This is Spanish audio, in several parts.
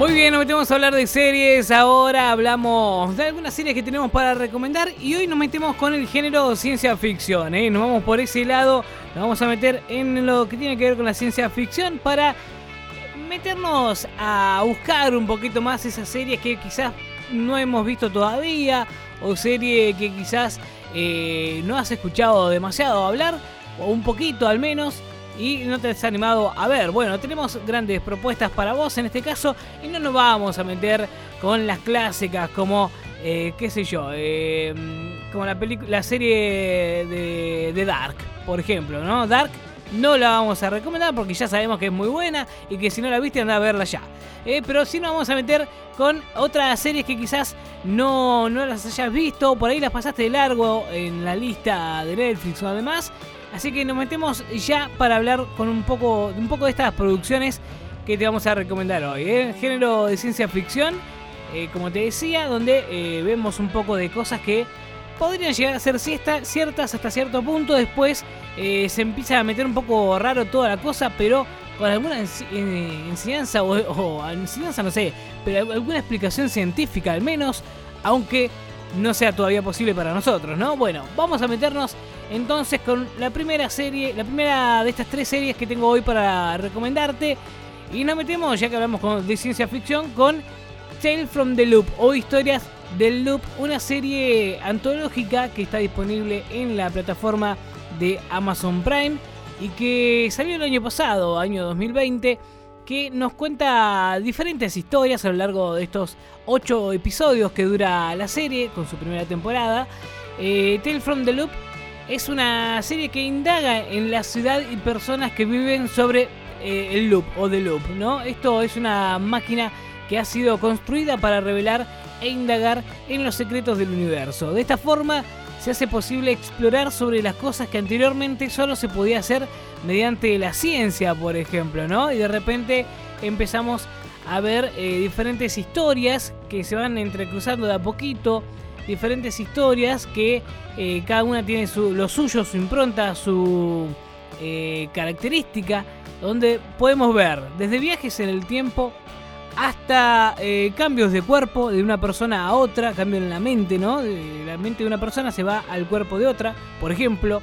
Muy bien, nos metemos a hablar de series. Ahora hablamos de algunas series que tenemos para recomendar. Y hoy nos metemos con el género ciencia ficción. ¿eh? Nos vamos por ese lado. Nos vamos a meter en lo que tiene que ver con la ciencia ficción para meternos a buscar un poquito más esas series que quizás no hemos visto todavía. O serie que quizás eh, no has escuchado demasiado hablar. O un poquito al menos y no te has animado a ver. Bueno, tenemos grandes propuestas para vos en este caso y no nos vamos a meter con las clásicas como, eh, qué sé yo, eh, como la, la serie de, de Dark, por ejemplo, ¿no? Dark no la vamos a recomendar porque ya sabemos que es muy buena y que si no la viste anda a verla ya. Eh, pero sí nos vamos a meter con otras series que quizás no, no las hayas visto, por ahí las pasaste de largo en la lista de Netflix o además. Así que nos metemos ya para hablar con un poco, un poco de estas producciones que te vamos a recomendar hoy. ¿eh? Género de ciencia ficción, eh, como te decía, donde eh, vemos un poco de cosas que podrían llegar a ser ciertas hasta cierto punto. Después se empieza a meter un poco raro toda la cosa, pero con alguna enseñanza o, o enseñanza, no sé, pero alguna explicación científica al menos, aunque no sea todavía posible para nosotros, ¿no? Bueno, vamos a meternos entonces con la primera serie, la primera de estas tres series que tengo hoy para recomendarte. Y nos metemos, ya que hablamos de ciencia ficción, con Tale from the Loop o Historias del Loop, una serie antológica que está disponible en la plataforma de Amazon Prime y que salió el año pasado, año 2020 que nos cuenta diferentes historias a lo largo de estos ocho episodios que dura la serie con su primera temporada. Eh, Tale from the Loop es una serie que indaga en la ciudad y personas que viven sobre eh, el loop o The Loop, ¿no? Esto es una máquina que ha sido construida para revelar e indagar en los secretos del universo. De esta forma se hace posible explorar sobre las cosas que anteriormente solo se podía hacer mediante la ciencia, por ejemplo, ¿no? Y de repente empezamos a ver eh, diferentes historias que se van entrecruzando de a poquito diferentes historias que eh, cada una tiene su, lo suyo, su impronta, su eh, característica, donde podemos ver desde viajes en el tiempo hasta eh, cambios de cuerpo de una persona a otra, cambio en la mente, ¿no? La mente de una persona se va al cuerpo de otra, por ejemplo,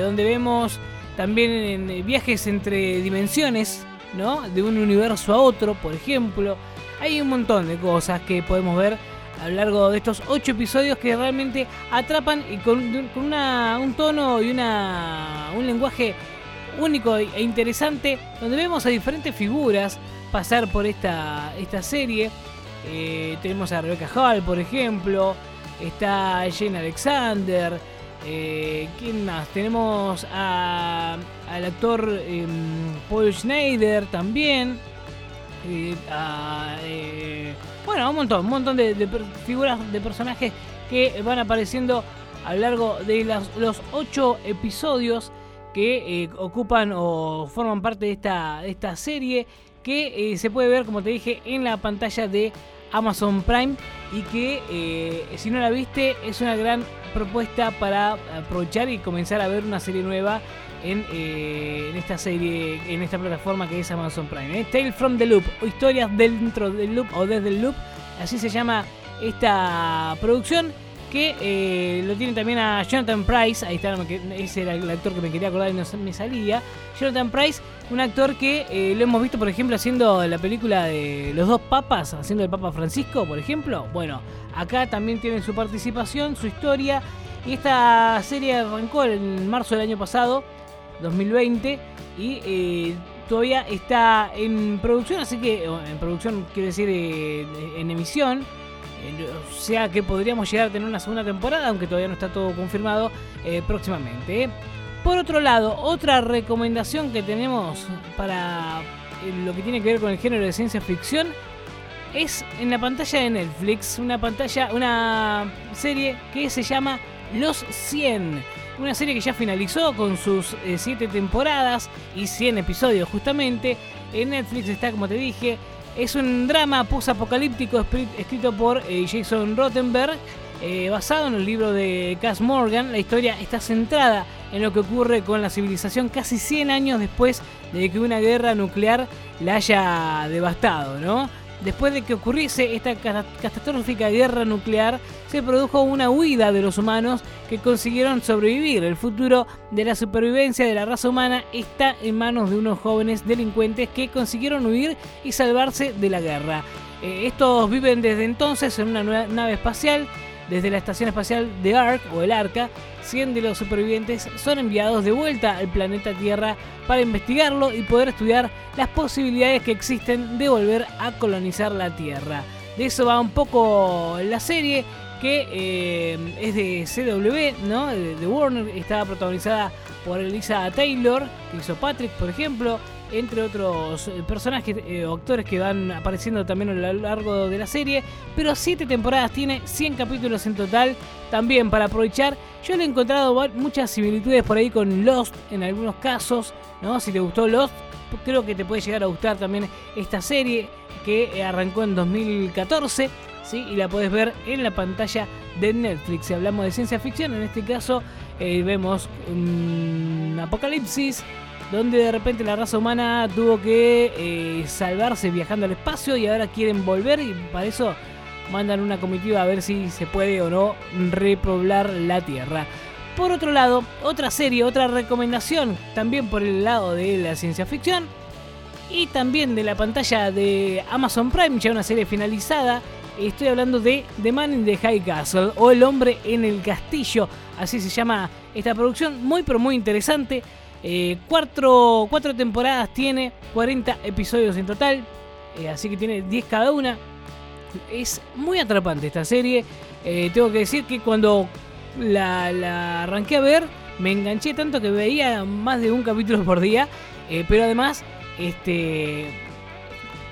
donde vemos también viajes entre dimensiones, ¿no? De un universo a otro, por ejemplo. Hay un montón de cosas que podemos ver a lo largo de estos ocho episodios que realmente atrapan y con, un tono y una, un lenguaje único e interesante, donde vemos a diferentes figuras pasar por esta, esta serie. Eh, tenemos a Rebecca Hall, por ejemplo, está Jane Alexander. Eh, ¿Quién más? Tenemos al actor em, Paul Schneider también. Eh, bueno, un montón, un montón de, figuras de personajes que van apareciendo a lo largo de los ocho episodios que ocupan o forman parte de esta, esta serie que eh, se puede ver, como te dije, en la pantalla de Amazon Prime y que eh, si no la viste es una gran propuesta para aprovechar y comenzar a ver una serie nueva en, esta serie, en esta plataforma que es Amazon Prime. Tale from the Loop o historias dentro del loop o desde el loop, así se llama esta producción que eh, lo tiene también a Jonathan Price, ahí está, ese era el actor que me quería acordar y no me salía. Jonathan Price, un actor que eh, lo hemos visto, por ejemplo, haciendo la película de Los dos papas, haciendo el Papa Francisco, por ejemplo. Bueno, acá también tiene su participación, su historia. Y esta serie arrancó en marzo del año pasado 2020 y eh, todavía está en producción, así que en producción quiere decir en emisión. Eh, o sea que podríamos llegar a tener una segunda temporada, aunque todavía no está todo confirmado próximamente. Por otro lado, otra recomendación que tenemos para lo que tiene que ver con el género de ciencia ficción es en la pantalla de Netflix, una pantalla, una serie que se llama Los 100 una serie que ya finalizó con sus 7 eh, temporadas y 100 episodios justamente. En Netflix está, como te dije, es un drama post-apocalíptico escrito por eh, Jason Rottenberg, eh, basado en el libro de Cass Morgan. La historia está centrada en lo que ocurre con la civilización casi 100 años después de que una guerra nuclear la haya devastado, ¿no? Después de que ocurriese esta catastrófica guerra nuclear, se produjo una huida de los humanos que consiguieron sobrevivir. El futuro de la supervivencia de la raza humana está en manos de unos jóvenes delincuentes que consiguieron huir y salvarse de la guerra. Eh, estos viven desde entonces en una nueva nave espacial desde la Estación Espacial de Ark o el Arca, 100 de los supervivientes son enviados de vuelta al planeta Tierra para investigarlo y poder estudiar las posibilidades que existen de volver a colonizar la Tierra. De eso va un poco la serie que eh, es de CW, ¿no? De, Warner, estaba protagonizada por Elisa Taylor, que hizo Patrick, por ejemplo, entre otros eh, personajes eh, o actores que van apareciendo también a lo largo de la serie. Pero 7 temporadas tiene, 100 capítulos en total. También para aprovechar, yo le he encontrado muchas similitudes por ahí con Lost en algunos casos. ¿no? Si te gustó Lost, creo que te puede llegar a gustar también esta serie que arrancó en 2014. ¿sí? Y la puedes ver en la pantalla de Netflix. Si hablamos de ciencia ficción, en este caso eh, vemos un apocalipsis donde de repente la raza humana tuvo que eh, salvarse viajando al espacio y ahora quieren volver y para eso mandan una comitiva a ver si se puede o no repoblar la Tierra. Por otro lado, otra serie, otra recomendación, también por el lado de la ciencia ficción y también de la pantalla de Amazon Prime, ya una serie finalizada. Estoy hablando de The Man in the High Castle o El hombre en el castillo, así se llama esta producción, muy pero muy interesante. Eh, cuatro, temporadas tiene, 40 episodios en total, eh, así que tiene 10 cada una. Es muy atrapante esta serie. Eh, tengo que decir que cuando la, arranqué a ver, me enganché tanto que veía más de un capítulo por día, pero además, este,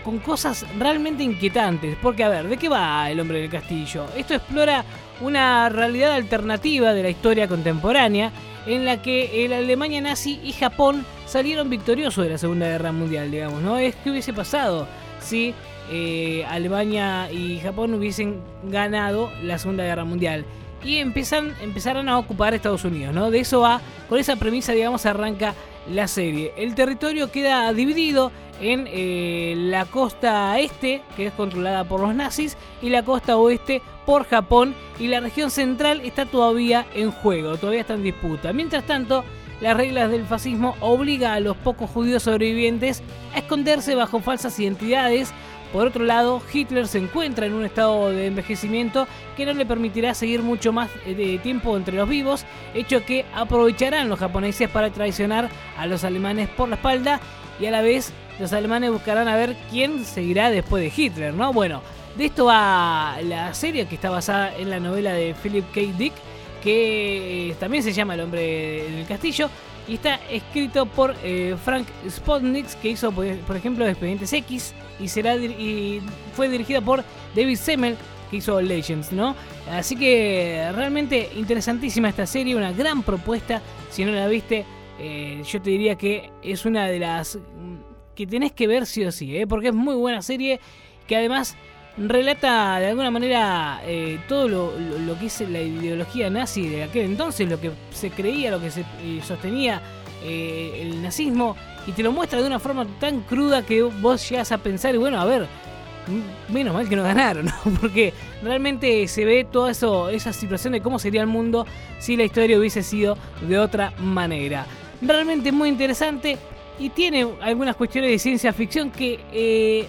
con cosas realmente inquietantes. Porque, a ver, ¿de qué va el hombre del castillo? Esto explora una realidad alternativa de la historia contemporánea en la que el Alemania nazi y Japón salieron victoriosos de la Segunda Guerra Mundial, digamos, ¿no? Es que hubiese pasado si eh, Alemania y Japón hubiesen ganado la Segunda Guerra Mundial y empiezan, empezaron a ocupar Estados Unidos, ¿no? De eso va, con esa premisa, digamos, arranca la serie. El territorio queda dividido en eh, la costa este, que es controlada por los nazis, y la costa oeste por Japón, y la región central está todavía en juego, todavía está en disputa. Mientras tanto, las reglas del fascismo obligan a los pocos judíos sobrevivientes a esconderse bajo falsas identidades. Por otro lado, Hitler se encuentra en un estado de envejecimiento que no le permitirá seguir mucho más eh, de tiempo entre los vivos, hecho que aprovecharán los japoneses para traicionar a los alemanes por la espalda y a la vez los alemanes buscarán a ver quién seguirá después de Hitler, ¿no? Bueno, de esto va la serie que está basada en la novela de Philip K. Dick, que eh, también se llama El hombre del castillo, y está escrito por eh, Frank Spotnitz, que hizo, por ejemplo, Expedientes X, y, será, y fue dirigida por David Semmel, que hizo Legends, ¿no? Así que realmente interesantísima esta serie, una gran propuesta. Si no la viste, eh, yo te diría que es una de las que tenés que ver sí o sí, ¿eh? porque es muy buena serie que además relata de alguna manera eh, todo lo, que es la ideología nazi de aquel entonces, lo que se creía, lo que se eh, sostenía el nazismo, y te lo muestra de una forma tan cruda que vos llegas a pensar, y bueno, a ver, menos mal que no ganaron, porque realmente se ve toda eso, esa situación de cómo sería el mundo si la historia hubiese sido de otra manera. Realmente muy interesante y tiene algunas cuestiones de ciencia ficción que eh,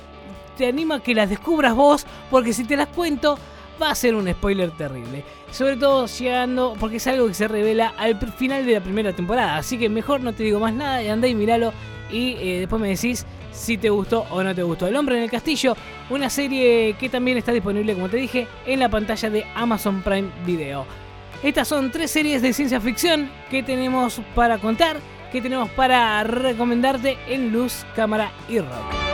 te anima a que las descubras vos, porque si te las cuento va a ser un spoiler terrible. Sobre todo llegando, porque es algo que se revela al final de la primera temporada. Así que mejor no te digo más nada, y andá y miralo y eh, después me decís si te gustó o no te gustó. El hombre en el castillo, una serie que también está disponible, como te dije, en la pantalla de Amazon Prime Video. Estas son tres series de ciencia ficción que tenemos para contar que tenemos para recomendarte en Luz, Cámara y Rock.